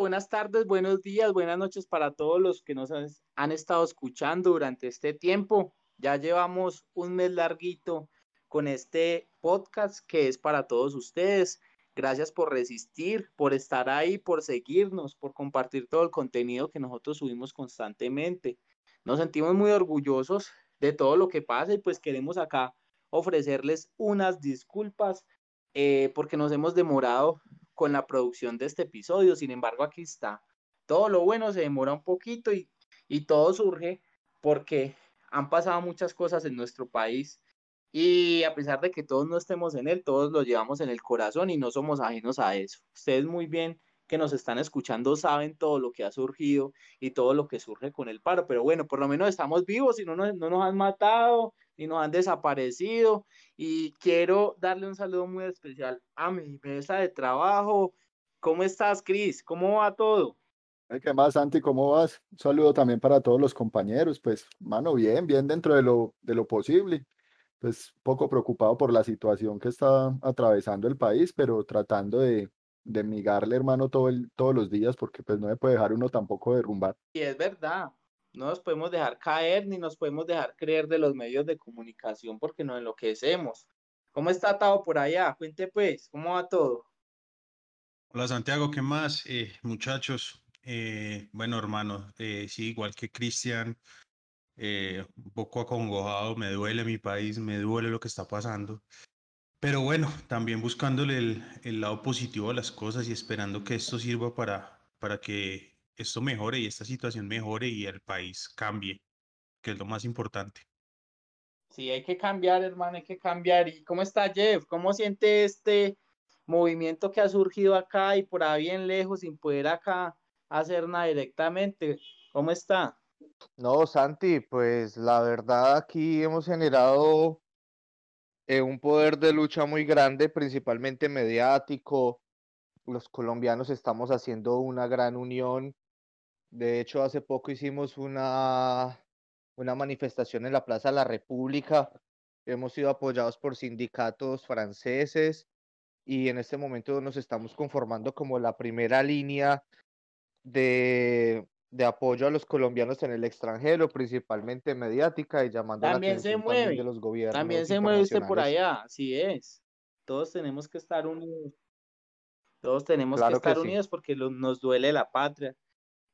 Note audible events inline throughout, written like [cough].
Buenas tardes, buenos días, buenas noches para todos los que nos han estado escuchando durante este tiempo. Ya llevamos un mes larguito con este podcast que es para todos ustedes. Gracias por resistir, por estar ahí, por seguirnos, por compartir todo el contenido que nosotros subimos constantemente. Nos sentimos muy orgullosos de todo lo que pasa y pues queremos acá ofrecerles unas disculpas eh, porque nos hemos demorado con la producción de este episodio. Sin embargo, aquí está. Todo lo bueno se demora un poquito y, y todo surge porque han pasado muchas cosas en nuestro país y a pesar de que todos no estemos en él, todos lo llevamos en el corazón y no somos ajenos a eso. Ustedes muy bien que nos están escuchando saben todo lo que ha surgido y todo lo que surge con el paro, pero bueno, por lo menos estamos vivos y no nos, no nos han matado ni nos han desaparecido y quiero darle un saludo muy especial a mi mesa de trabajo. ¿Cómo estás, Cris? ¿Cómo va todo? ¿Qué más, Santi? ¿Cómo vas? Un saludo también para todos los compañeros. Pues, mano, bien, bien dentro de lo, de lo posible pues poco preocupado por la situación que está atravesando el país, pero tratando de, de migarle, hermano, todo el, todos los días, porque pues no se puede dejar uno tampoco derrumbar. Y es verdad, no nos podemos dejar caer ni nos podemos dejar creer de los medios de comunicación porque nos enloquecemos. ¿Cómo está todo por allá? Cuente pues, ¿cómo va todo? Hola Santiago, ¿qué más? Eh, muchachos, eh, bueno hermano, eh, sí, igual que Cristian, eh, un poco acongojado, me duele mi país, me duele lo que está pasando. Pero bueno, también buscándole el, el, lado positivo a las cosas y esperando que esto sirva para, para que esto mejore y esta situación mejore y el país cambie, que es lo más importante. Sí, hay que cambiar, hermano, hay que cambiar. ¿Y cómo está Jeff? ¿Cómo siente este movimiento que ha surgido acá y por ahí bien lejos sin poder acá hacer nada directamente? ¿Cómo está? No, Santi, pues la verdad aquí hemos generado eh, un poder de lucha muy grande, principalmente mediático. Los colombianos estamos haciendo una gran unión. De hecho, hace poco hicimos una, una manifestación en la Plaza de la República. Hemos sido apoyados por sindicatos franceses y en este momento nos estamos conformando como la primera línea de, de apoyo a los colombianos en el extranjero, principalmente mediática y llamando también la atención se mueve, de los gobiernos. También se mueve usted por allá, así es. Todos tenemos que estar unidos. Todos tenemos que estar unidos porque nos duele la patria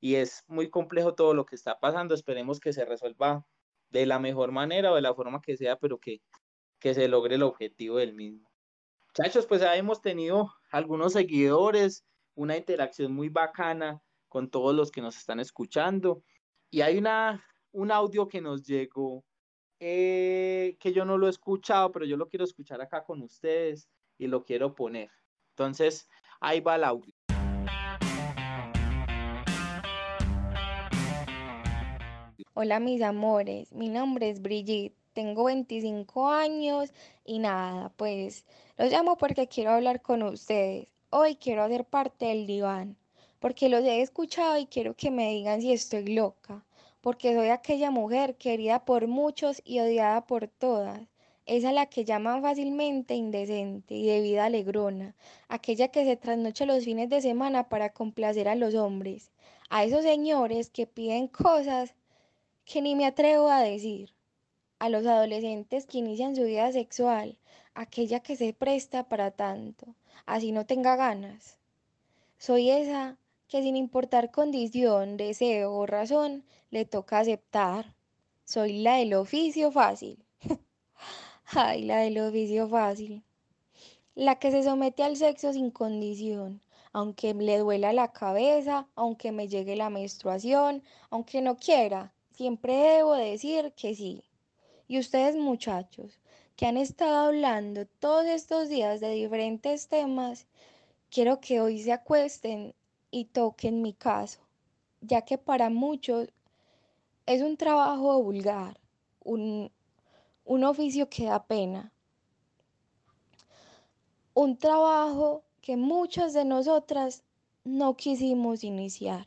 y es muy complejo todo lo que está pasando. Esperemos que se resuelva de la mejor manera o de la forma que sea, pero que, que se logre el objetivo del mismo. Muchachos, pues hemos tenido algunos seguidores, una interacción muy bacana con todos los que nos están escuchando. Y hay una, un audio que nos llegó eh, que yo no lo he escuchado, pero yo lo quiero escuchar acá con ustedes y lo quiero poner. Entonces, ahí va el audio. Hola mis amores, mi nombre es Brigitte, tengo 25 años y nada, pues los llamo porque quiero hablar con ustedes. Hoy quiero hacer parte del diván porque los he escuchado y quiero que me digan si estoy loca, porque soy aquella mujer querida por muchos y odiada por todas. Esa la que llaman fácilmente indecente y de vida alegrona, aquella que se trasnocha los fines de semana para complacer a los hombres, a esos señores que piden cosas que ni me atrevo a decir, a los adolescentes que inician su vida sexual, aquella que se presta para tanto, así no tenga ganas. Soy esa que sin importar condición, deseo o razón, le toca aceptar. Soy la del oficio fácil. [laughs] Ay, la del oficio fácil. La que se somete al sexo sin condición, aunque le duela la cabeza, aunque me llegue la menstruación, aunque no quiera, siempre debo decir que sí. Y ustedes muchachos, que han estado hablando todos estos días de diferentes temas, quiero que hoy se acuesten y toquen mi caso, ya que para muchos es un trabajo vulgar, un, un oficio que da pena, un trabajo que muchas de nosotras no quisimos iniciar.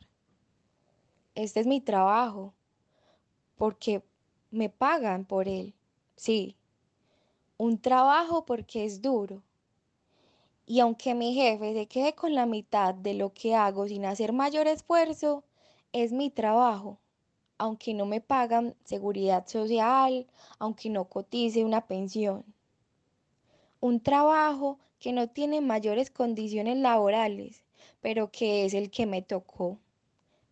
Este es mi trabajo, porque me pagan por él, sí. Un trabajo porque es duro. Y aunque mi jefe se quede con la mitad de lo que hago sin hacer mayor esfuerzo, es mi trabajo. Aunque no me pagan seguridad social, aunque no cotice una pensión. Un trabajo que no tiene mayores condiciones laborales, pero que es el que me tocó.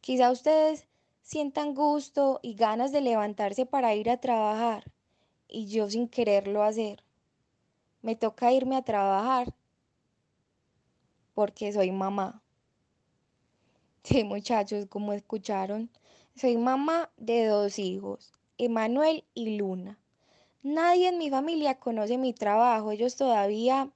Quizá ustedes sientan gusto y ganas de levantarse para ir a trabajar y yo sin quererlo hacer. Me toca irme a trabajar porque soy mamá. Sí, muchachos, como escucharon, soy mamá de dos hijos, Emanuel y Luna. Nadie en mi familia conoce mi trabajo, ellos todavía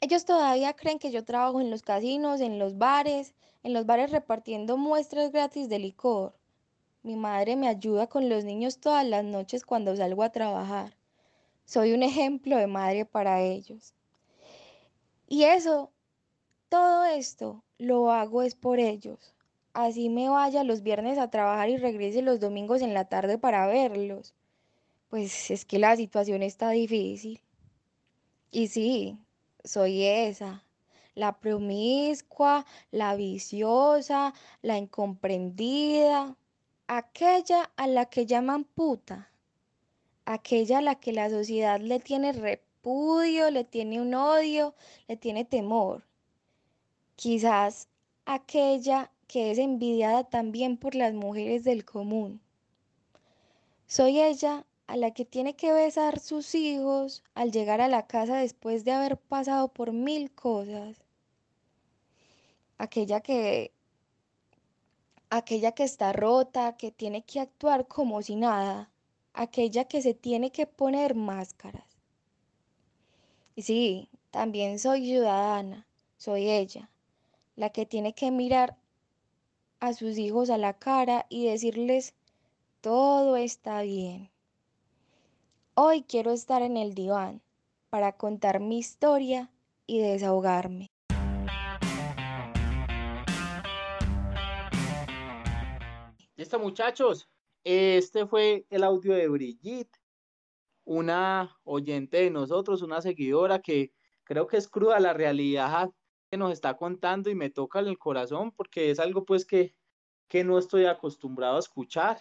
ellos todavía creen que yo trabajo en los casinos, en los bares, en los bares repartiendo muestras gratis de licor. Mi madre me ayuda con los niños todas las noches cuando salgo a trabajar. Soy un ejemplo de madre para ellos. Y eso, todo esto lo hago es por ellos. Así me vaya los viernes a trabajar y regrese los domingos en la tarde para verlos. Pues es que la situación está difícil. Y sí, soy esa, la promiscua, la viciosa, la incomprendida, aquella a la que llaman puta, aquella a la que la sociedad le tiene repudio, le tiene un odio, le tiene temor. Quizás aquella que es envidiada también por las mujeres del común. Soy ella a la que tiene que besar sus hijos al llegar a la casa después de haber pasado por mil cosas. Aquella que aquella que está rota, que tiene que actuar como si nada, aquella que se tiene que poner máscaras. Y sí, también soy ciudadana, soy ella, la que tiene que mirar a sus hijos a la cara y decirles, todo está bien. Hoy quiero estar en el diván para contar mi historia y desahogarme. Listo muchachos, este fue el audio de Brigitte, una oyente de nosotros, una seguidora que creo que es cruda la realidad que nos está contando y me toca en el corazón porque es algo pues que, que no estoy acostumbrado a escuchar,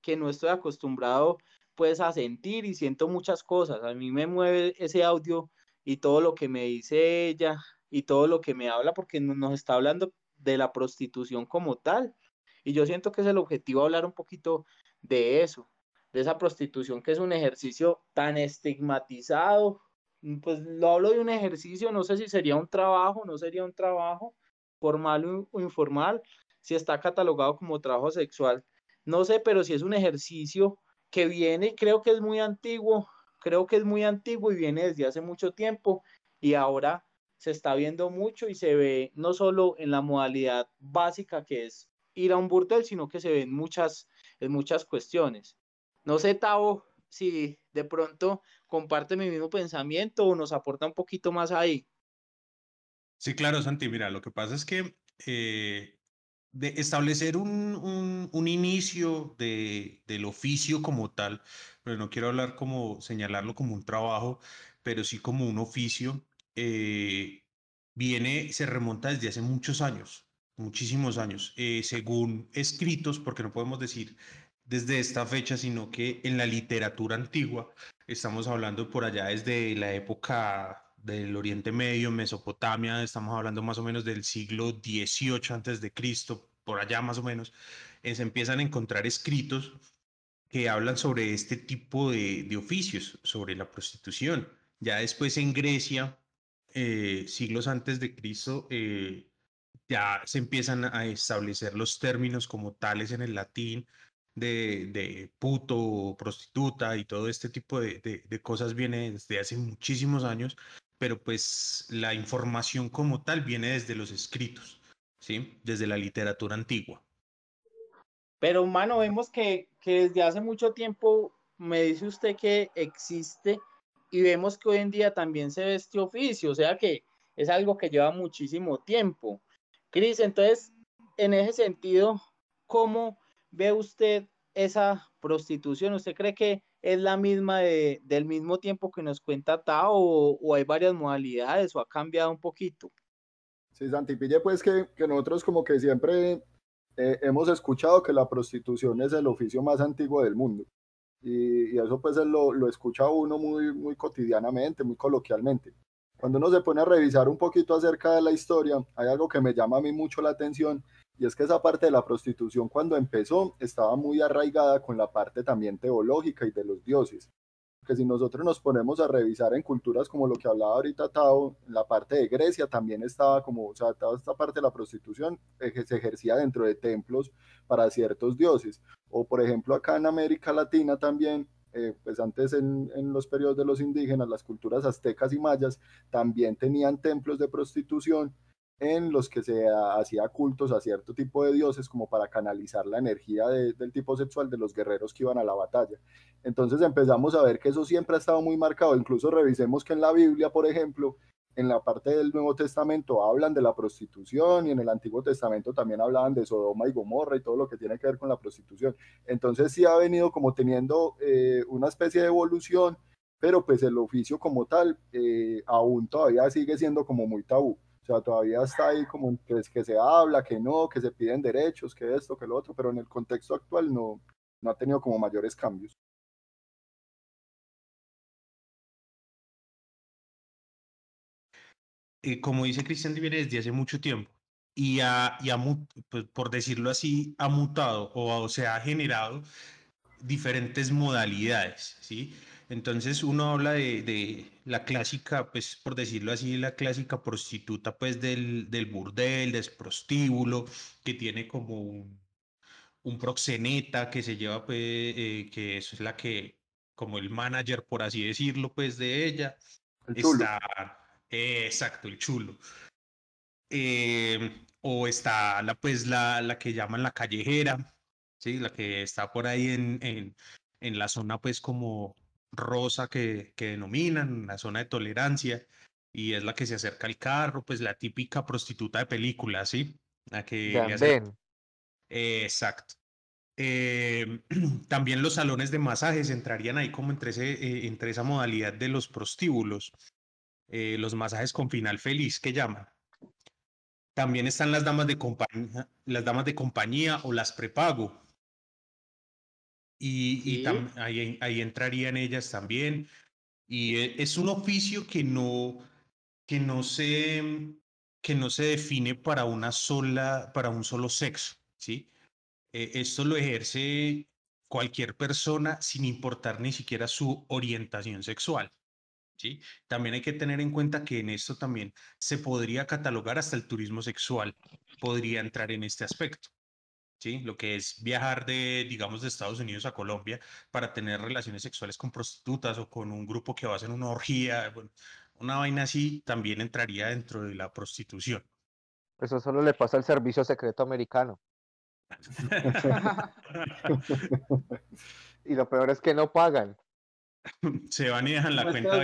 que no estoy acostumbrado pues a sentir y siento muchas cosas. A mí me mueve ese audio y todo lo que me dice ella y todo lo que me habla porque nos está hablando de la prostitución como tal. Y yo siento que es el objetivo hablar un poquito de eso, de esa prostitución que es un ejercicio tan estigmatizado. Pues lo hablo de un ejercicio, no sé si sería un trabajo, no sería un trabajo formal o informal, si está catalogado como trabajo sexual, no sé, pero si es un ejercicio que viene creo que es muy antiguo, creo que es muy antiguo y viene desde hace mucho tiempo y ahora se está viendo mucho y se ve no solo en la modalidad básica que es ir a un burdel, sino que se ven muchas, en muchas cuestiones. No sé, Tavo, si de pronto comparte mi mismo pensamiento o nos aporta un poquito más ahí. Sí, claro, Santi, mira, lo que pasa es que eh, de establecer un, un, inicio de, del oficio como tal, pero no quiero hablar como señalarlo como un trabajo, pero sí como un oficio, eh, viene, se remonta desde hace muchos años, muchísimos años, eh, según escritos, porque no podemos decir desde esta fecha, sino que en la literatura antigua, estamos hablando por allá desde la época del Oriente Medio, Mesopotamia, estamos hablando más o menos del siglo XVIII antes de Cristo, por allá más o menos, eh, se empiezan a encontrar escritos que hablan sobre este tipo de, oficios, sobre la prostitución. Ya después en Grecia, eh, siglos antes de Cristo, eh, ya se empiezan a establecer los términos como tales en el latín de, de puto, prostituta y todo este tipo de, de, de, cosas viene desde hace muchísimos años pero pues la información como tal viene desde los escritos, ¿sí? Desde la literatura antigua. Pero, humano, vemos que, que desde hace mucho tiempo me dice usted que existe y vemos que hoy en día también se ve este oficio, o sea que es algo que lleva muchísimo tiempo. Cris, entonces, en ese sentido, ¿cómo ve usted esa prostitución? ¿Usted cree que es la misma de, del mismo tiempo que nos cuenta Tao o, hay varias modalidades o ha cambiado un poquito? Sí, Santipille, pues que, nosotros como que siempre eh, hemos escuchado que la prostitución es el oficio más antiguo del mundo. Y, y eso pues lo, lo, escucha uno muy, muy cotidianamente, muy coloquialmente. Cuando uno se pone a revisar un poquito acerca de la historia, hay algo que me llama a mí mucho la atención y es que esa parte de la prostitución cuando empezó estaba muy arraigada con la parte también teológica y de los dioses. Que si nosotros nos ponemos a revisar en culturas como lo que hablaba ahorita Tao, la parte de Grecia también estaba como, o sea, toda esta parte de la prostitución se ejercía dentro de templos para ciertos dioses. O por ejemplo acá en América Latina también eh, pues antes en, en, los periodos de los indígenas, las culturas aztecas y mayas también tenían templos de prostitución en los que se hacía cultos a cierto tipo de dioses como para canalizar la energía del tipo sexual de los guerreros que iban a la batalla. Entonces empezamos a ver que eso siempre ha estado muy marcado. Incluso revisemos que en la Biblia, por ejemplo, en la parte del Nuevo Testamento hablan de la prostitución y en el Antiguo Testamento también hablaban de Sodoma y Gomorra y todo lo que tiene que ver con la prostitución. Entonces sí ha venido como teniendo eh, una especie de evolución, pero pues el oficio como tal eh, aún todavía sigue siendo como muy tabú. O sea, todavía está ahí como que, que se habla, que no, que se piden derechos, que esto, que lo otro, pero en el contexto actual no, no ha tenido como mayores cambios. Eh, como dice Cristian, viene desde hace mucho tiempo y, ha, y pues, por decirlo así, ha mutado o, se ha generado diferentes modalidades, ¿sí? Entonces uno habla de, de, la clásica, pues por decirlo así, la clásica prostituta pues del, del burdel, del prostíbulo, que tiene como un, un proxeneta que se lleva pues, eh, que eso es la que, como el manager por así decirlo pues de ella, está exacto, el chulo. Em, o está la, pues, la, la que llaman la callejera, ¿sí? la que está por ahí en, en, en la zona pues como rosa que, que denominan, la zona de tolerancia, y es la que se acerca al carro, pues la típica prostituta de película, ¿sí? La que... exacto. Em, [clears throat] también los salones de masajes entrarían ahí como entre, ese, eh, entre esa modalidad de los prostíbulos. Eh, los masajes con final feliz que llaman. También están las damas de compañía, las damas de compañía o las prepago. Y, ahí, ahí, entrarían ellas también. Y eh, es un oficio que no, que no se, que no se define para una sola, para un solo sexo, ¿sí? Eh, esto lo ejerce cualquier persona sin importar ni siquiera su orientación sexual. También hay que tener en cuenta que en esto también se podría catalogar hasta el turismo sexual, podría entrar en este aspecto. ¿Sí? Lo que es viajar de, digamos, de Estados Unidos a Colombia para tener relaciones sexuales con prostitutas o con un grupo que va a hacer una orgía, una vaina así también entraría dentro de la prostitución. Eso solo le pasa al servicio secreto americano. [laughs] [laughs] y lo peor es que no pagan. [laughs] Se van y dejan la cuenta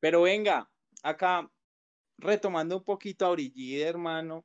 Pero venga, acá retomando un poquito a Brigitte, hermano,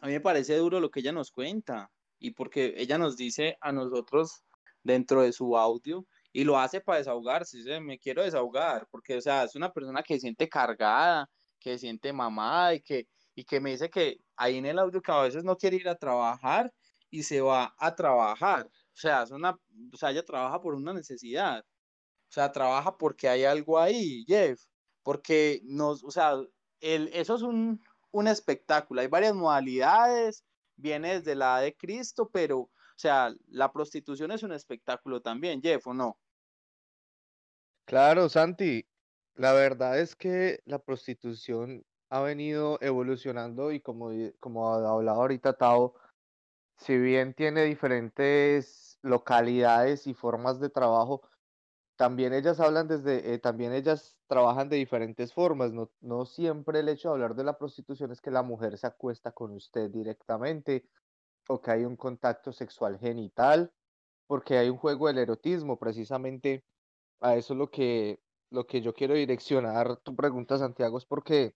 a mí me parece duro lo que ella nos cuenta y porque ella nos dice a nosotros dentro de su audio y lo hace para desahogarse, me quiero desahogar, porque o sea, es una persona que se siente cargada, que se siente mamada y que, y que me dice que ahí en el audio que a veces no quiere ir a trabajar y se va a trabajar. O sea, es una, o sea, ella trabaja por una necesidad. O sea, trabaja porque hay algo ahí, Jeff. Porque nos, o sea, el, eso es un, un espectáculo. Hay varias modalidades, viene desde la de Cristo, pero, o sea, la prostitución es un espectáculo también, Jeff, ¿o no? Claro, Santi. La verdad es que la prostitución ha venido evolucionando y como, como ha hablado ahorita Tao, si bien tiene diferentes localidades y formas de trabajo, también ellas hablan desde, eh, también ellas trabajan de diferentes formas. No, no siempre el hecho de hablar de la prostitución es que la mujer se acuesta con usted directamente o que hay un contacto sexual genital, porque hay un juego del erotismo, precisamente a eso es lo que, lo que yo quiero direccionar tu pregunta, Santiago, es porque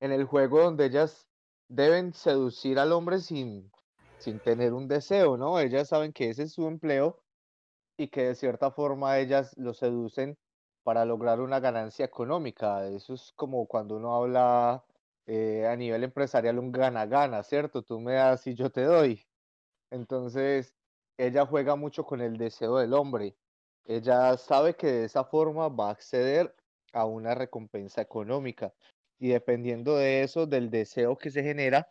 en el juego donde ellas deben seducir al hombre sin, sin tener un deseo, ¿no? Ellas saben que ese es su empleo y que de cierta forma ellas lo seducen para lograr una ganancia económica. Eso es como cuando uno habla eh, a nivel empresarial un gana-gana, ¿cierto? Tú me das y yo te doy. Entonces, ella juega mucho con el deseo del hombre. Ella sabe que de esa forma va a acceder a una recompensa económica. Y dependiendo de eso, del deseo que se genera,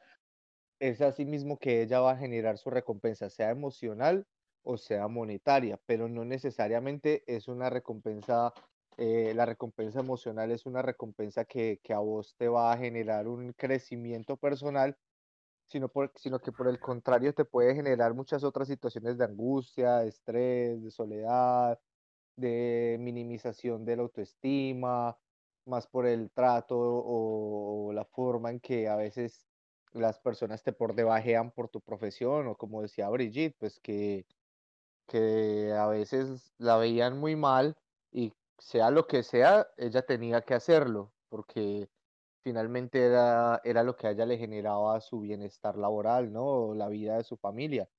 es así mismo que ella va a generar su recompensa, sea emocional o sea monetaria, pero no necesariamente es una recompensa, eh, la recompensa emocional es una recompensa que, que, a vos te va a generar un crecimiento personal, sino, por, sino que por el contrario te puede generar muchas otras situaciones de angustia, de estrés, de soledad, de minimización de la autoestima, más por el trato o, o la forma en que a veces las personas te por debajean por tu profesión o como decía Brigitte, pues que que a veces la veían muy mal y sea lo que sea, ella tenía que hacerlo, porque finalmente era, era lo que a ella le generaba su bienestar laboral, ¿no? La vida de su familia.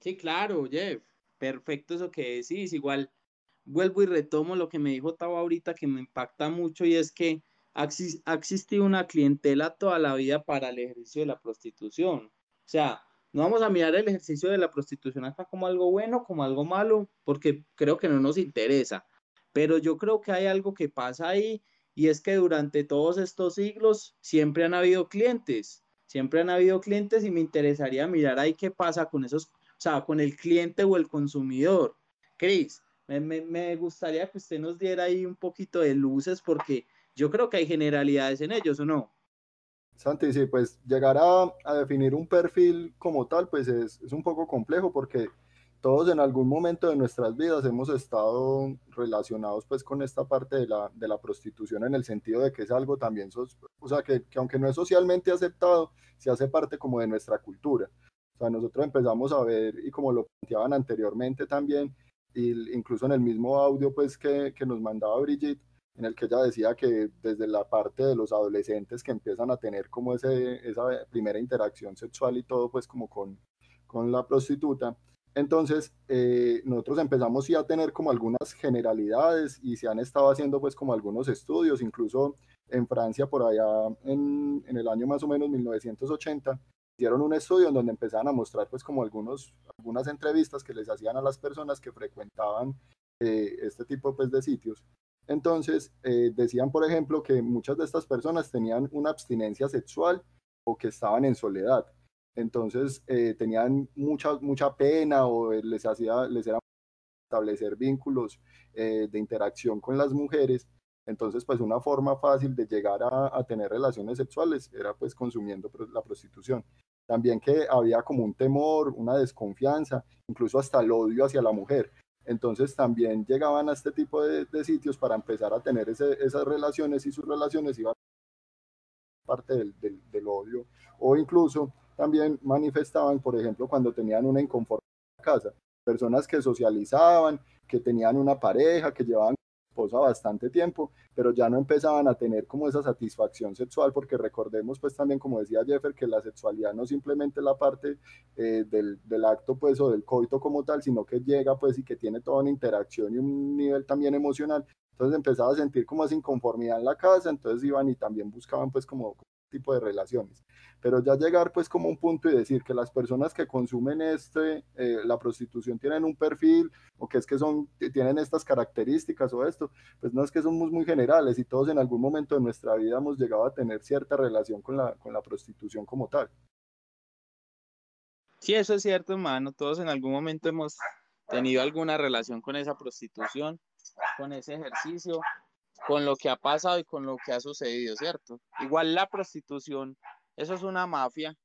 Sí, claro, Jeff, perfecto eso que decís. Igual vuelvo y retomo lo que me dijo Tavo ahorita que me impacta mucho y es que ha existido una clientela toda la vida para el ejercicio de la prostitución. O sea, no vamos a mirar el ejercicio de la prostitución acá como algo bueno, como algo malo, porque creo que no nos interesa. Pero yo creo que hay algo que pasa ahí y es que durante todos estos siglos siempre han habido clientes, siempre han habido clientes y me interesaría mirar ahí qué pasa con esos, o sea, con el cliente o el consumidor. Cris, me, me gustaría que usted nos diera ahí un poquito de luces porque yo creo que hay generalidades en ellos, ¿o no? Santi, sí, pues llegar a, a, definir un perfil como tal, pues es, es, un poco complejo porque todos en algún momento de nuestras vidas hemos estado relacionados pues con esta parte de la, de la prostitución en el sentido de que es algo también, o sea, que, que, aunque no es socialmente aceptado, se hace parte como de nuestra cultura. O sea, nosotros empezamos a ver, y como lo planteaban anteriormente también, y incluso en el mismo audio pues que, que nos mandaba Brigitte, en el que ella decía que desde la parte de los adolescentes que empiezan a tener como ese, esa primera interacción sexual y todo, pues como con, con la prostituta. Entonces, eh, nosotros empezamos sí a tener como algunas generalidades y se han estado haciendo pues como algunos estudios, incluso en Francia por allá en, en el año más o menos 1980, hicieron un estudio en donde empezaban a mostrar pues como algunos, algunas entrevistas que les hacían a las personas que frecuentaban eh, este tipo pues de sitios entonces, eh, decían, por ejemplo, que muchas de estas personas tenían una abstinencia sexual o que estaban en soledad. Entonces, eh, tenían mucha, mucha pena o les, hacía, les era establecer vínculos eh, de interacción con las mujeres. Entonces, pues una forma fácil de llegar a, a tener relaciones sexuales era pues consumiendo la prostitución. También que había como un temor, una desconfianza, incluso hasta el odio hacia la mujer. Entonces también llegaban a este tipo de, sitios para empezar a tener esas relaciones y sus relaciones iban parte del, del, del, odio. O incluso también manifestaban, por ejemplo, cuando tenían una inconformidad en casa, personas que socializaban, que tenían una pareja, que llevaban esposa bastante tiempo, pero ya no empezaban a tener como esa satisfacción sexual, porque recordemos pues también, como decía Jeffer, que la sexualidad no simplemente la parte eh, del, del, acto pues o del coito como tal, sino que llega pues y que tiene toda una interacción y un nivel también emocional. Entonces empezaba a sentir como esa inconformidad en la casa, entonces iban y también buscaban pues como tipo de relaciones. Pero ya llegar pues como un punto y decir que las personas que consumen este, eh, la prostitución tienen un perfil o que es que son, tienen estas características o esto, pues no es que somos muy generales y todos en algún momento de nuestra vida hemos llegado a tener cierta relación con la, con la prostitución como tal. Sí, eso es cierto, hermano. Todos en algún momento hemos tenido alguna relación con esa prostitución, con ese ejercicio, con lo que ha pasado y con lo que ha sucedido, ¿cierto? Igual la prostitución, eso es una mafia,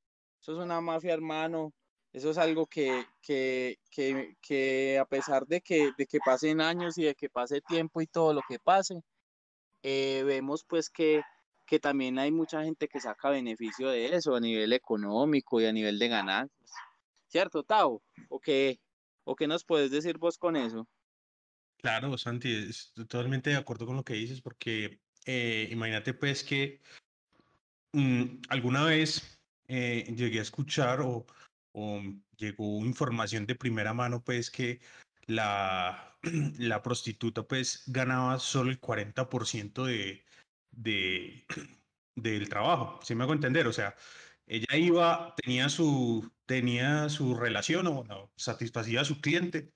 eso es una mafia, hermano, eso es algo que, que, que, que a pesar de que, de que pasen años y de que pase tiempo y todo lo que pase, eh, vemos pues que, que también hay mucha gente que saca beneficio de eso a nivel económico y a nivel de ganancias, ¿cierto, Tao? ¿O qué, ¿O qué nos puedes decir vos con eso? Claro, Santi, estoy totalmente de acuerdo con lo que dices, porque eh, imagínate pues que mmm, alguna vez eh, llegué a escuchar o, llegó información de primera mano, pues que la, [clears throat] la prostituta pues ganaba solo el 40% de, de, [clears throat] del trabajo, ¿sí me hago entender? O sea, ella iba, tenía su, tenía su relación o bueno, satisfacía a su cliente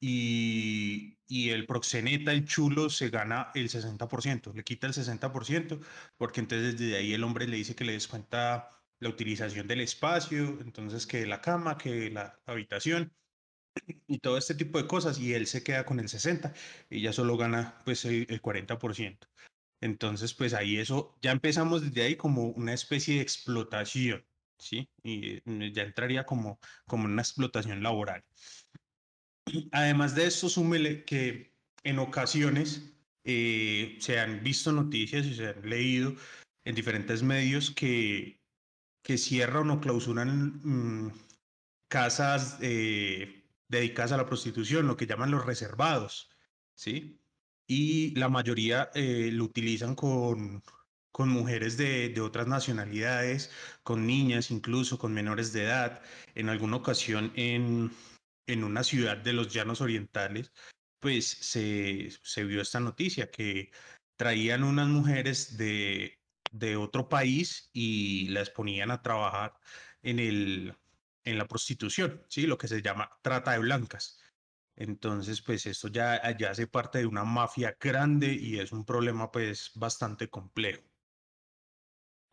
y, y, el proxeneta, el chulo, se gana el 60%, le quita el 60%, porque entonces desde ahí el hombre le dice que le descuenta la utilización del espacio, entonces que la cama, que la habitación y todo este tipo de cosas, y él se queda con el 60%, y ella solo gana pues el, el 40%. Entonces, pues ahí eso, ya empezamos desde ahí como una especie de explotación, ¿sí? Y mm, ya entraría como, como una explotación laboral. Además de esto, súmele que en ocasiones eh, se han visto noticias y se han leído en diferentes medios que, que cierran o clausuran mm, casas eh, dedicadas a la prostitución, lo que llaman los reservados, ¿sí? y la mayoría eh, lo utilizan con, con mujeres de, de, otras nacionalidades, con niñas incluso, con menores de edad. En alguna ocasión en, en una ciudad de los Llanos Orientales, pues se, se vio esta noticia que traían unas mujeres de, de otro país y las ponían a trabajar en, el, en la prostitución, ¿sí? lo que se llama trata de blancas. Entonces, pues esto ya, ya hace parte de una mafia grande y es un problema pues bastante complejo.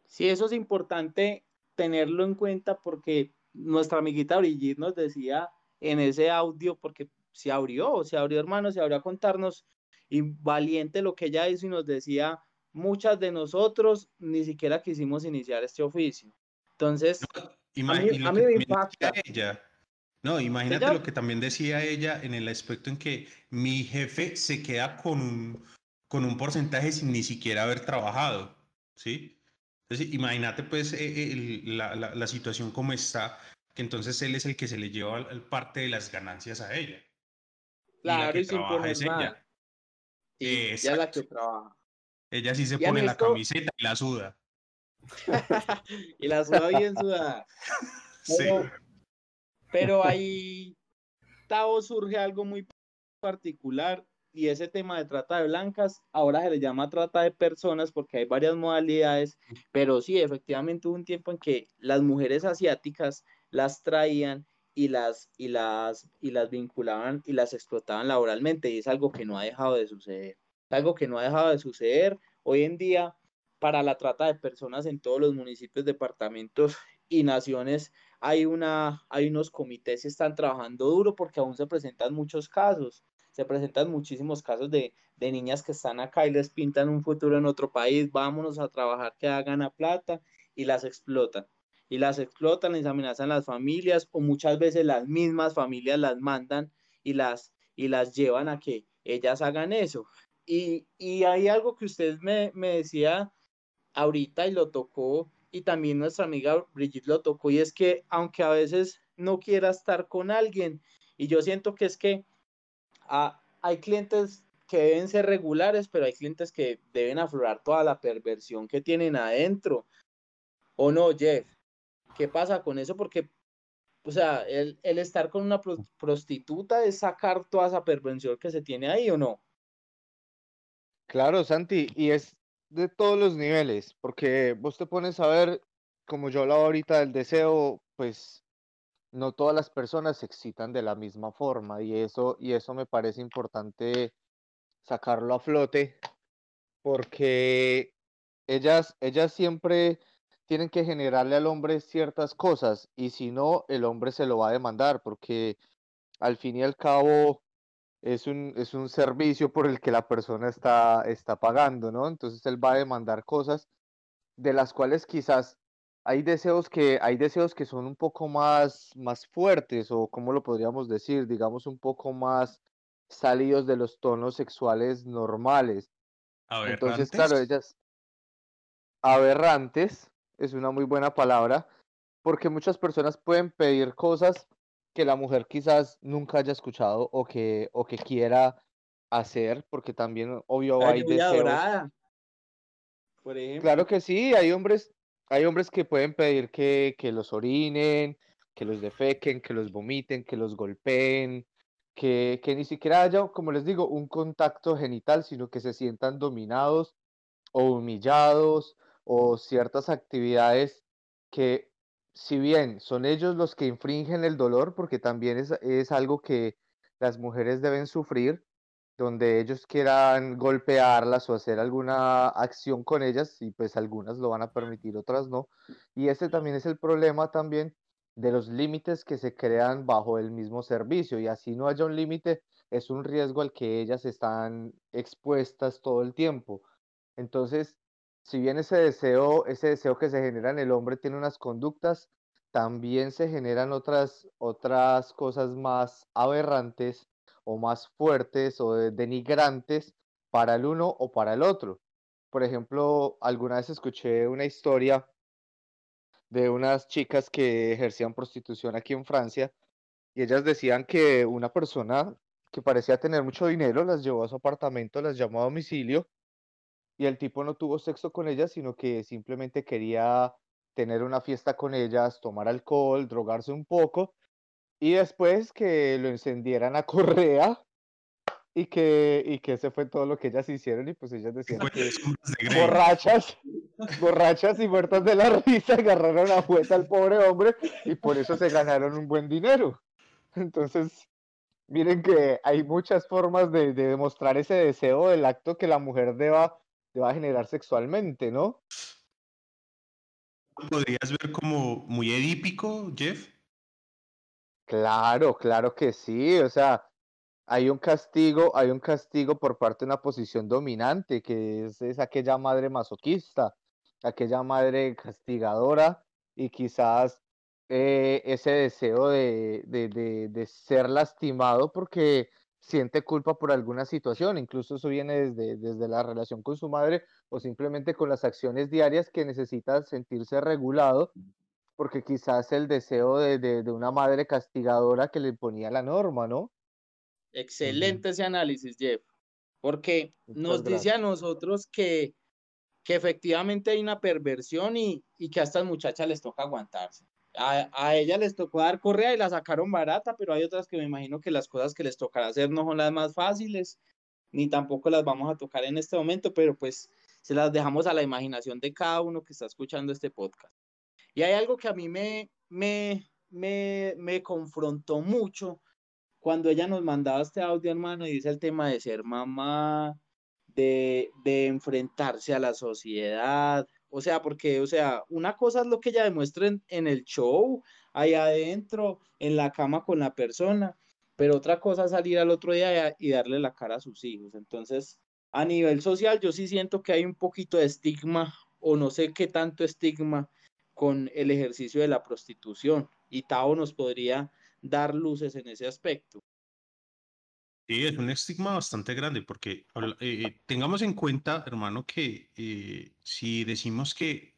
Sí, eso es importante tenerlo en cuenta porque nuestra amiguita Brigitte nos decía en ese audio, porque se abrió, se abrió hermano, se abrió a contarnos y valiente lo que ella hizo y nos decía, muchas de nosotros ni siquiera quisimos iniciar este oficio. Entonces, no, a mí, a mí me impacta. Ella no, imagínate lo que también decía ella en el aspecto en que mi jefe se queda con un, con un porcentaje sin ni siquiera haber trabajado, ¿sí? Entonces, imagínate pues eh, el, la, la, la, situación como está, que entonces él es el que se le lleva parte de las ganancias a ella. Claro, y, la que y trabaja es ella. Sí, ya la que trabaja. Ella sí se pone la camiseta y la suda. [laughs] y la suda bien sudada. [laughs] sí. Pero ahí, Tavo, surge algo muy particular y ese tema de trata de blancas, ahora se le llama trata de personas porque hay varias modalidades, pero sí, efectivamente hubo un tiempo en que las mujeres asiáticas las traían y las, y las, y las vinculaban y las explotaban laboralmente y es algo que no ha dejado de suceder. Algo que no ha dejado de suceder. Hoy en día, para la trata de personas en todos los municipios, departamentos y naciones, hay, una, hay unos comités que están trabajando duro porque aún se presentan muchos casos, se presentan muchísimos casos de, de niñas que están acá y les pintan un futuro en otro país, vámonos a trabajar que hagan a plata y las explotan. Y las explotan, les amenazan las familias o muchas veces las mismas familias las mandan y las, y las llevan a que ellas hagan eso. Y, y hay algo que usted me, me decía ahorita y lo tocó y también nuestra amiga Brigitte lo tocó, y es que aunque a veces no quiera estar con alguien, y yo siento que es que ah, hay clientes que deben ser regulares, pero hay clientes que deben aflorar toda la perversión que tienen adentro. ¿O no, Jeff? ¿Qué pasa con eso? Porque, o sea, el, el estar con una prostituta es sacar toda esa perversión que se tiene ahí, ¿o no? Claro, Santi, y es de todos los niveles, porque vos te pones a ver, como yo hablaba ahorita del deseo, pues no todas las personas se excitan de la misma forma y eso, y eso me parece importante sacarlo a flote, porque ellas, ellas siempre tienen que generarle al hombre ciertas cosas y si no, el hombre se lo va a demandar, porque al fin y al cabo es un, es un servicio por el que la persona está, está pagando, ¿no? Entonces él va a demandar cosas de las cuales quizás hay deseos que, hay deseos que son un poco más, más fuertes, o como lo podríamos decir, digamos un poco más salidos de los tonos sexuales normales. Entonces, claro, ellas aberrantes es una muy buena palabra, porque muchas personas pueden pedir cosas que la mujer quizás nunca haya escuchado o que, o que quiera hacer, porque también, obvio, La hay deseos. dorada, por ejemplo. Claro que sí, hay hombres, hay hombres que pueden pedir que, que los orinen, que los defequen, que los vomiten, que los golpeen, que, que ni siquiera haya, como les digo, un contacto genital, sino que se sientan dominados o humillados o ciertas actividades que, si bien son ellos los que infringen el dolor, porque también es, es algo que las mujeres deben sufrir, donde ellos quieran golpearlas o hacer alguna acción con ellas, y pues algunas lo van a permitir, otras no. Y este también es el problema también de los límites que se crean bajo el mismo servicio, y así no haya un límite, es un riesgo al que ellas están expuestas todo el tiempo. Entonces, si bien ese deseo, ese deseo que se genera en el hombre tiene unas conductas, también se generan otras, otras cosas más aberrantes o más fuertes o denigrantes para el uno o para el otro. Por ejemplo, alguna vez escuché una historia de unas chicas que ejercían prostitución aquí en Francia y ellas decían que una persona que parecía tener mucho dinero las llevó a su apartamento, las llamó a domicilio y el tipo no tuvo sexo con ellas, sino que simplemente quería tener una fiesta con ellas, tomar alcohol, drogarse un poco y después que lo encendieran a [laughs] correa y que, y que ese fue todo lo que ellas hicieron y pues ellas decían que borrachas, borrachas y muertas de la [laughs] risa agarraron a fuerza al pobre hombre y por eso se ganaron un buen dinero. Entonces, miren que hay muchas formas de, de demostrar ese deseo del acto que la mujer deba, deba generar sexualmente, ¿no? ¿Podrías ver como muy edípico, Jeff? Claro, claro que sí, o sea, hay un castigo, hay un castigo por parte de una posición dominante, que es, es aquella madre masoquista, aquella madre castigadora, y quizás eh, ese deseo de, de, de, de ser lastimado porque siente culpa por alguna situación, incluso eso viene desde, desde la relación con su madre o simplemente con las acciones diarias que necesita sentirse regulado porque quizás el deseo de, de, de, una madre castigadora que le ponía la norma, ¿no? Excelente ese análisis, Jeff, porque Muchas nos gracias. dice a nosotros que, que efectivamente hay una perversión y, y, que a estas muchachas les toca aguantarse. A, a ellas les tocó dar correa y la sacaron barata, pero hay otras que me imagino que las cosas que les tocará hacer no son las más fáciles, ni tampoco las vamos a tocar en este momento, pero pues se las dejamos a la imaginación de cada uno que está escuchando este podcast. Y hay algo que a mí me, me, me, me confrontó mucho cuando ella nos mandaba este audio, hermano, y dice el tema de ser mamá, de, de enfrentarse a la sociedad. O sea, porque, o sea, una cosa es lo que ella demuestra en, el show, ahí adentro, en la cama con la persona, pero otra cosa es salir al otro día y darle la cara a sus hijos. Entonces, a nivel social, yo sí siento que hay un poquito de estigma, o no sé qué tanto estigma, con el ejercicio de la prostitución. Y Tao nos podría dar luces en ese aspecto. Sí, es un estigma bastante grande porque eh, tengamos en cuenta, hermano, que eh, si decimos que,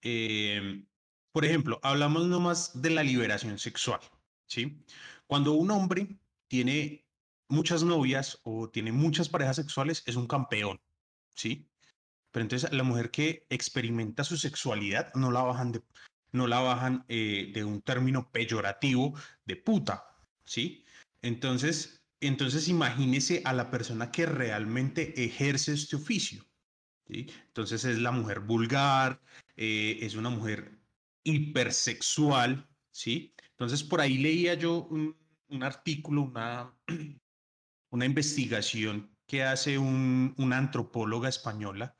eh, por ejemplo, hablamos nomás de la liberación sexual, ¿sí? Cuando un hombre tiene muchas novias o tiene muchas parejas sexuales, es un campeón, ¿sí? Pero entonces la mujer que experimenta su sexualidad no la bajan de, no la bajan eh, de un término peyorativo de puta, ¿sí? Entonces, entonces imagínese a la persona que realmente ejerce este oficio. Entonces es la mujer vulgar, eh, es una mujer hipersexual, ¿sí? Entonces por ahí leía yo un, artículo, una, [clears throat] una investigación que hace un, una antropóloga española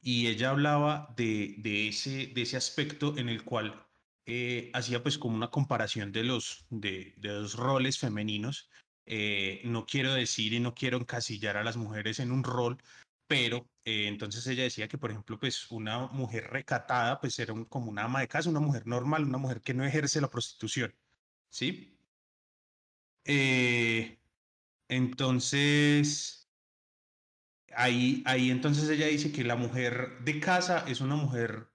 y ella hablaba de, de, ese, de ese aspecto en el cual eh, hacía pues como una comparación de los, de, de los roles femeninos. Eh, no quiero decir y no quiero encasillar a las mujeres en un rol, pero eh, entonces ella decía que, por ejemplo, pues una mujer recatada pues era como una ama de casa, una mujer normal, una mujer que no ejerce la prostitución, ¿sí? Eh, entonces, ahí, ahí entonces ella dice que la mujer de casa es una mujer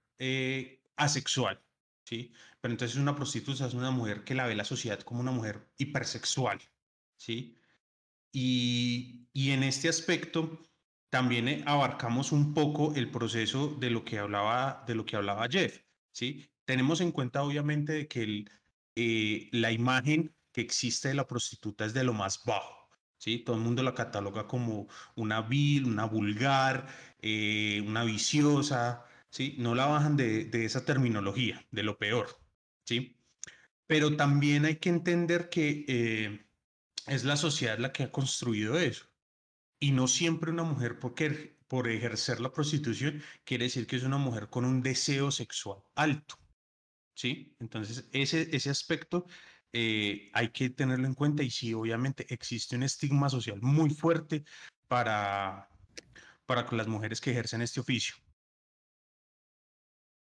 asexual, ¿sí? Pero entonces una prostituta es una mujer que la ve la sociedad como una mujer hipersexual, ¿sí? Y, y en este aspecto, también eh, abarcamos un poco el proceso de lo que hablaba, de lo que hablaba Jeff, ¿sí? Tenemos en cuenta obviamente de que el, eh, la imagen que existe de la prostituta es de lo más bajo, ¿sí? Todo el mundo la cataloga como una vil, una vulgar, eh, una viciosa, ¿sí? No la bajan de, de esa terminología, de lo peor, ¿sí? Pero también hay que entender que es la sociedad la que ha construido eso. Y no siempre una mujer porque, por ejercer la prostitución quiere decir que es una mujer con un deseo sexual alto. ¿Sí? Entonces, ese, ese aspecto eh, hay que tenerlo en cuenta y sí, obviamente existe un estigma social muy fuerte para, para las mujeres que ejercen este oficio.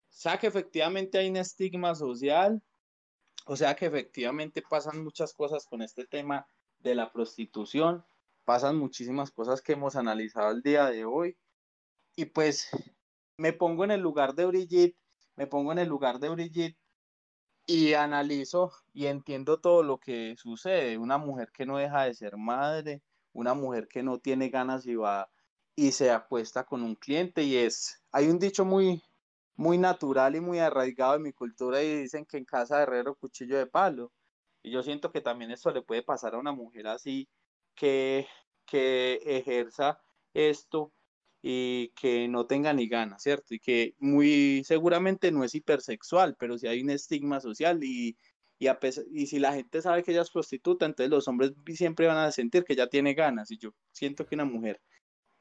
O sea que efectivamente hay un estigma social, o sea que efectivamente pasan muchas cosas con este tema de la prostitución, pasan muchísimas cosas que hemos analizado el día de hoy. Y pues me pongo en el lugar de Brigitte, me pongo en el lugar de Brigitte y analizo y entiendo todo lo que sucede. Una mujer que no deja de ser madre, una mujer que no tiene ganas y va y se acuesta con un cliente y es, hay un dicho muy, muy natural y muy arraigado en mi cultura y dicen que en casa de herrero cuchillo de palo. Yo siento que también esto le puede pasar a una mujer así que, que ejerza esto y que no tenga ni ganas, ¿cierto? Y que muy seguramente no es hipersexual, pero si hay un estigma social y, y, y si la gente sabe que ella es prostituta, entonces los hombres siempre van a sentir que ella tiene ganas. Y yo siento que una mujer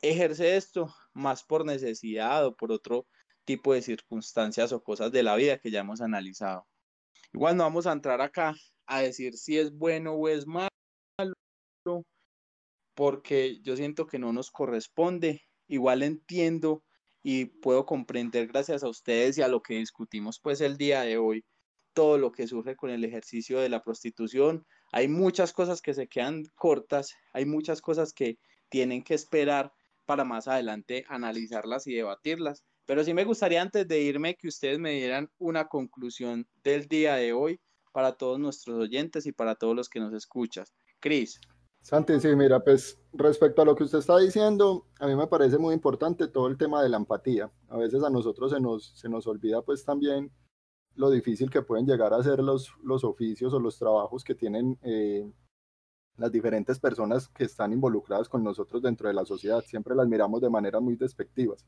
ejerce esto más por necesidad o por otro tipo de circunstancias o cosas de la vida que ya hemos analizado. Igual no vamos a entrar acá a decir si es bueno o es malo, porque yo siento que no nos corresponde. Igual entiendo y puedo comprender gracias a ustedes y a lo que discutimos pues el día de hoy, todo lo que surge con el ejercicio de la prostitución. Hay muchas cosas que se quedan cortas, hay muchas cosas que tienen que esperar para más adelante analizarlas y debatirlas. Pero sí me gustaría antes de irme que ustedes me dieran una conclusión del día de hoy para todos nuestros oyentes y para todos los que nos escuchas. Cris. Santi, sí, mira, pues respecto a lo que usted está diciendo, a mí me parece muy importante todo el tema de la empatía. A veces a nosotros se nos, se nos olvida pues también lo difícil que pueden llegar a ser los, los oficios o los trabajos que tienen eh, las diferentes personas que están involucradas con nosotros dentro de la sociedad. Siempre las miramos de manera muy despectivas.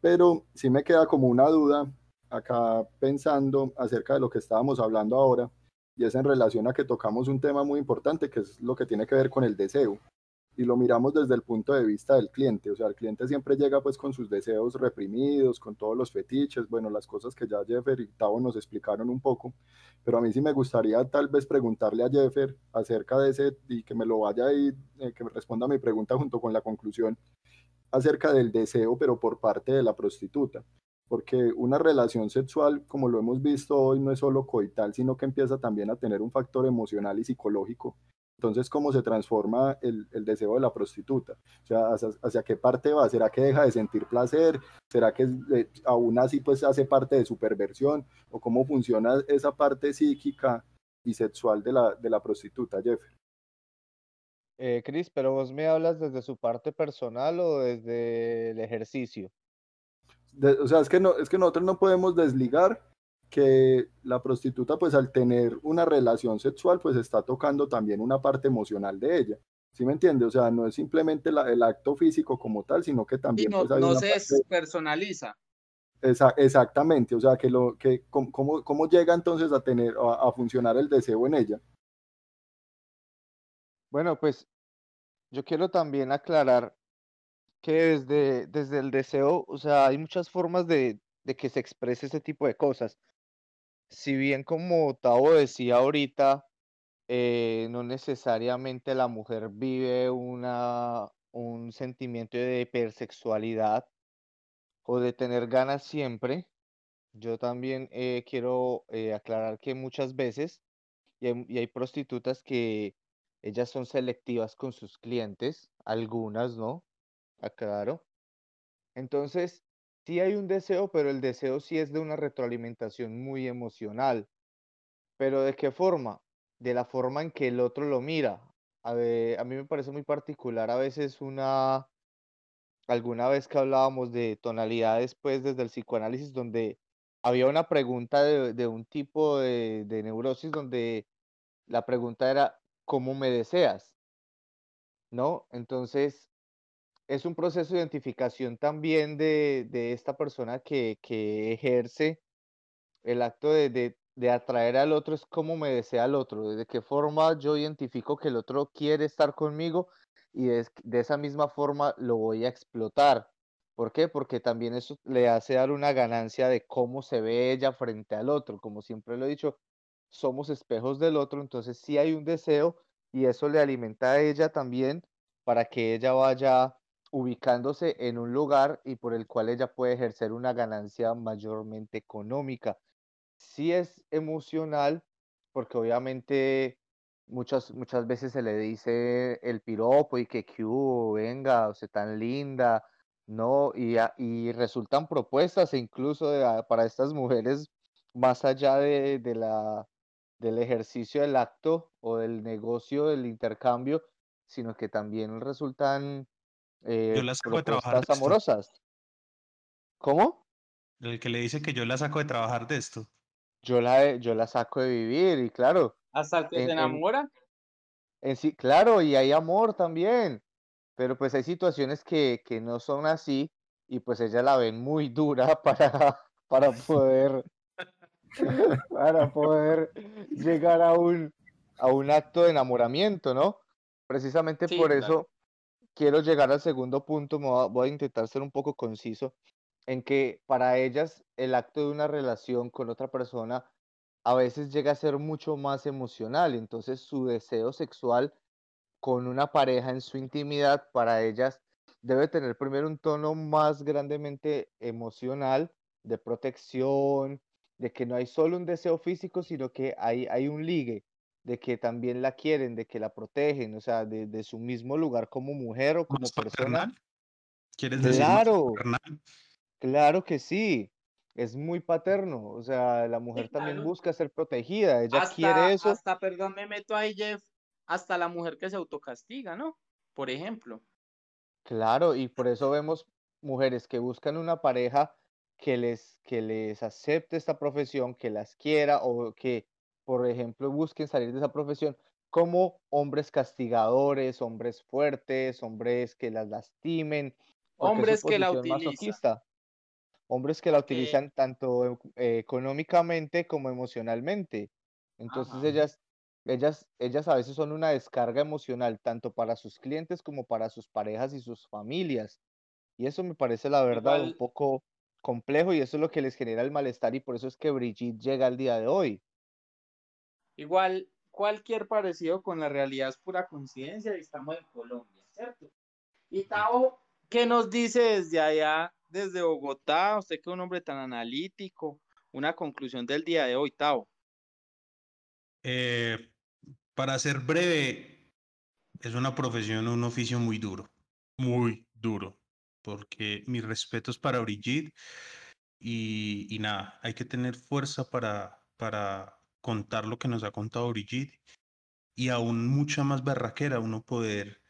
Pero sí me queda como una duda acá pensando acerca de lo que estábamos hablando ahora, y es en relación a que tocamos un tema muy importante, que es lo que tiene que ver con el deseo. Y lo miramos desde el punto de vista del cliente, o sea, el cliente siempre llega pues con sus deseos reprimidos, con todos los fetiches, bueno, las cosas que ya Jeffer y Tavo nos explicaron un poco, pero a mí sí me gustaría tal vez preguntarle a Jeffer acerca de ese, y que me lo vaya ahí, eh, que me responda a mi pregunta junto con la conclusión, acerca del deseo, pero por parte de la prostituta porque una relación sexual, como lo hemos visto hoy, no es solo coital, sino que empieza también a tener un factor emocional y psicológico. Entonces, ¿cómo se transforma el, deseo de la prostituta? O sea, ¿hacia, qué parte va? ¿Será que deja de sentir placer? ¿Será que eh, aún así pues hace parte de su perversión? ¿O cómo funciona esa parte psíquica y sexual de la, de la prostituta, Jeffrey? Eh, Cris, pero vos me hablas desde su parte personal o desde el ejercicio? O sea, es que, no, es que nosotros no podemos desligar que la prostituta, pues al tener una relación sexual, pues está tocando también una parte emocional de ella. ¿Sí me entiende? O sea, no es simplemente el acto físico como tal, sino que también... no, pues, no se personaliza. exactamente, o sea, que lo que cómo, cómo llega entonces a tener a funcionar el deseo en ella. Bueno, pues yo quiero también aclarar que desde, desde el deseo, o sea, hay muchas formas de, de que se exprese ese tipo de cosas. Si bien como Tavo decía ahorita, eh, no necesariamente la mujer vive una, un sentimiento de hipersexualidad o de tener ganas siempre. Yo también eh, quiero eh, aclarar que muchas veces, y y hay prostitutas que ellas son selectivas con sus clientes, algunas, ¿no? Aclaro. Entonces, sí hay un deseo, pero el deseo sí es de una retroalimentación muy emocional. Pero ¿de qué forma? De la forma en que el otro lo mira. A, a mí me parece muy particular a veces una, alguna vez que hablábamos de tonalidades, pues desde el psicoanálisis, donde había una pregunta de, un tipo de, neurosis donde la pregunta era, ¿cómo me deseas? ¿No? Entonces, es un proceso de identificación también de, esta persona que, ejerce el acto de, de, atraer al otro, es cómo me desea el otro, de qué forma yo identifico que el otro quiere estar conmigo y de, esa misma forma lo voy a explotar. ¿Por qué? Porque también eso le hace dar una ganancia de cómo se ve ella frente al otro. Como siempre lo he dicho, somos espejos del otro, entonces sí hay un deseo y eso le alimenta a ella también para que ella vaya ubicándose en un lugar y por el cual ella puede ejercer una ganancia mayormente económica. Sí es emocional, porque obviamente muchas, muchas veces se le dice el piropo y que hubo, venga, usted tan linda, ¿no? Y, y resultan propuestas incluso para estas mujeres más allá de, la, del ejercicio del acto o del negocio del intercambio, sino que también resultan eh, propuestas amorosas. ¿Cómo? El que le dice que yo la saco de trabajar de esto. Yo la, yo la saco de vivir y claro, hasta que se enamora. En, sí, claro, y hay amor también, pero pues hay situaciones que, que no son así y pues ella la ven muy [laughs] dura para, para poder [laughs] para poder llegar a un, a un acto de enamoramiento, ¿no? Precisamente por eso quiero llegar al segundo punto, voy a intentar ser un poco conciso, en que para ellas el acto de una relación con otra persona a veces llega a ser mucho más emocional, entonces su deseo sexual con una pareja en su intimidad para ellas debe tener primero un tono más grandemente emocional, de protección, de que no hay solo un deseo físico, sino que hay, hay un ligue, de que también la quieren, de que la protegen, o sea, de, su mismo lugar como mujer o como persona. ¿Quieres decir claro, claro que sí es muy paterno, o sea, la mujer también busca ser protegida, ella quiere eso. Hasta, perdón, me meto ahí, Jeff, hasta la mujer que se autocastiga, ¿no? Por ejemplo. Claro, y por eso vemos mujeres que buscan una pareja que les, que les acepte esta profesión, que las quiera o que, por ejemplo, busquen salir de esa profesión como hombres castigadores, hombres fuertes, hombres que las lastimen. Hombres que la utilizan hombres que la utilizan tanto eh, económicamente como emocionalmente. Entonces ellas, ellas, ellas a veces son una descarga emocional tanto para sus clientes como para sus parejas y sus familias. Y eso me parece la verdad un poco complejo y eso es lo que les genera el malestar y por eso es que Brigitte llega al día de hoy. Igual, cualquier parecido con la realidad es pura coincidencia y estamos en Colombia, ¿cierto? Y Tao, ¿qué nos dice desde allá desde Bogotá, usted que es un hombre tan analítico, una conclusión del día de hoy, Tao. Eh, para ser breve, es una profesión, un oficio muy duro, muy duro, porque mis respetos para Brigitte y, y nada, hay que tener fuerza para, para contar lo que nos ha contado Brigitte y aún mucha más barraquera uno poder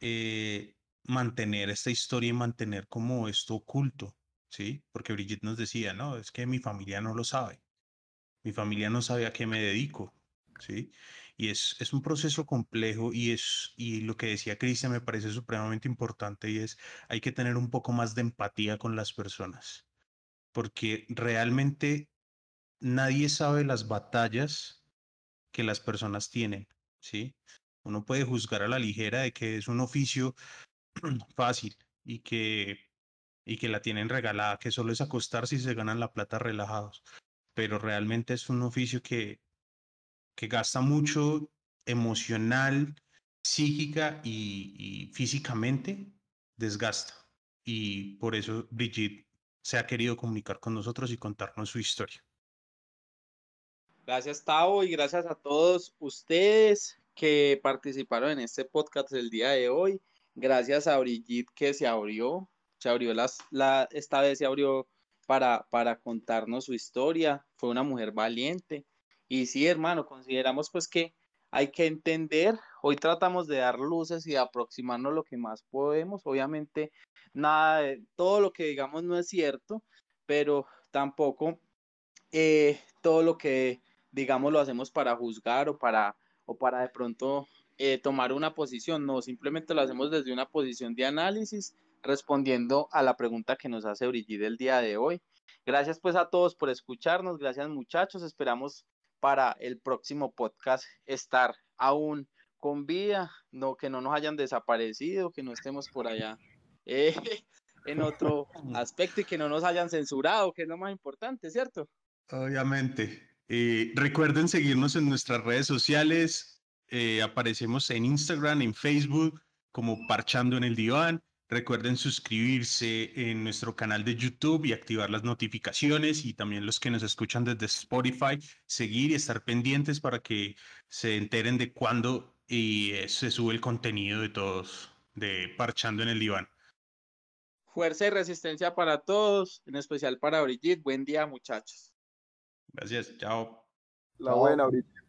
eh, mantener esta historia y mantener como esto oculto, ¿sí? Porque Brigitte nos decía, no, es que mi familia no lo sabe, mi familia no sabe a qué me dedico, ¿sí? Y es, es un proceso complejo y, es, y lo que decía Cristian me parece supremamente importante y es, hay que tener un poco más de empatía con las personas, porque realmente nadie sabe las batallas que las personas tienen, ¿sí? Uno puede juzgar a la ligera de que es un oficio [clears throat] fácil y que, y que la tienen regalada, que solo es acostarse y se ganan la plata relajados. Pero realmente es un oficio que, que gasta mucho emocional, psíquica y, físicamente, desgasta. Y por eso Brigitte se ha querido comunicar con nosotros y contarnos su historia. Gracias, Tavo, y gracias a todos ustedes que participaron en este podcast del día de hoy. Gracias a Brigitte que se abrió, se abrió las, la, esta vez se abrió para, para contarnos su historia, fue una mujer valiente. Y sí, hermano, consideramos pues que hay que entender, hoy tratamos de dar luces y de aproximarnos lo que más podemos, obviamente nada, de, todo lo que digamos no es cierto, pero tampoco eh, todo lo que digamos lo hacemos para juzgar o para, o para de pronto eh, tomar una posición, no, simplemente lo hacemos desde una posición de análisis, respondiendo a la pregunta que nos hace Brigitte el día de hoy. Gracias pues a todos por escucharnos, gracias muchachos, esperamos para el próximo podcast estar aún con vida, no que no nos hayan desaparecido, que no estemos por allá eh, [laughs] en otro [laughs] aspecto y que no nos hayan censurado, que es lo más importante, ¿cierto? Obviamente. Eh, recuerden seguirnos en nuestras redes sociales, eh, aparecemos en Instagram, en Facebook, como Parchando en el Diván. Recuerden suscribirse en nuestro canal de YouTube y activar las notificaciones y también los que nos escuchan desde Spotify, seguir y estar pendientes para que se enteren de cuándo eh, se sube el contenido de todos de Parchando en el Diván. Fuerza y resistencia para todos, en especial para Brigitte. Buen día, muchachos. Gracias, chao. La buena, Brigitte.